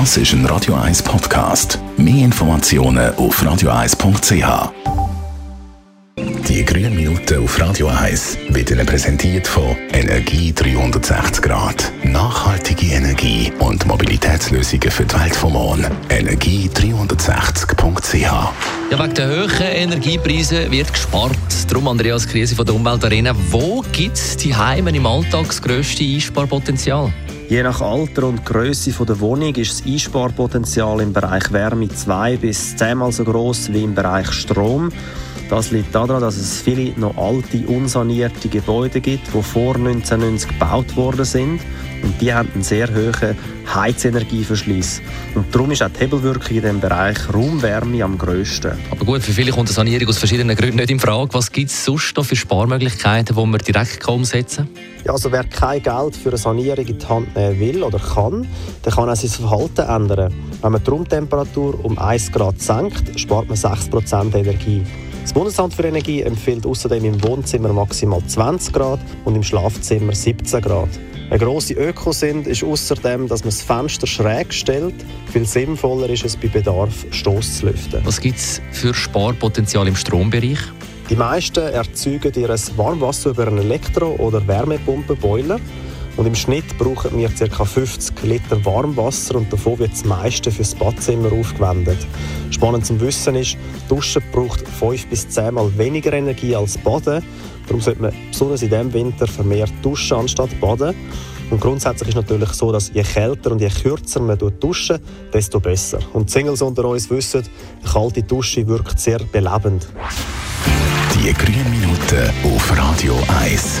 Das ist ein Radio 1 Podcast. Mehr Informationen auf radio1.ch. Die grünen Minuten auf Radio 1 werden präsentiert von Energie 360 Grad. Nachhaltige Energie und Mobilitätslösungen für die Welt vom morgen. Energie360.ch Ja, wegen der hohen Energiepreise wird gespart. Darum, Andreas Krise von der Umweltarena, wo gibt es die Heime im Alltag das grösste Einsparpotenzial? Je nach Alter und Größe der Wohnung ist das Einsparpotenzial im Bereich Wärme zwei bis zehnmal so groß wie im Bereich Strom. Das liegt daran, dass es viele noch alte, unsanierte Gebäude gibt, die vor 1990 gebaut worden sind. Und die haben einen sehr hohen Heizenergieverschluss. Und darum ist auch die Hebelwirkung in diesem Bereich Raumwärme am grössten. Aber gut, für viele kommt eine Sanierung aus verschiedenen Gründen nicht in Frage. Was gibt es sonst noch für Sparmöglichkeiten, die man direkt umsetzen kann? Ja, also wer kein Geld für eine Sanierung in die Hand nehmen will oder kann, der kann auch sein Verhalten ändern. Wenn man die Raumtemperatur um 1 Grad senkt, spart man 6% Energie. Das Bundesamt für Energie empfiehlt außerdem im Wohnzimmer maximal 20 Grad und im Schlafzimmer 17 Grad. Eine grosse Ökosinn ist außerdem, dass man das Fenster schräg stellt. Viel sinnvoller ist es bei Bedarf, Stoss zu lüften. Was gibt es für Sparpotenzial im Strombereich? Die meisten erzeugen ihr Warmwasser über einen Elektro- oder Wärmepumpenboiler. Und im Schnitt brauchen wir ca. 50 Liter Warmwasser und davon wird das meiste für das Badzimmer aufgewendet. Spannend zu wissen ist, Duschen braucht 5 bis 10 Mal weniger Energie als Baden. Darum sollte man besonders in diesem Winter vermehrt duschen anstatt baden. Und grundsätzlich ist natürlich so, dass je kälter und je kürzer man duschen, desto besser. Und die Singles unter uns wissen, eine kalte Dusche wirkt sehr belebend. Die grünen Minuten auf Radio 1.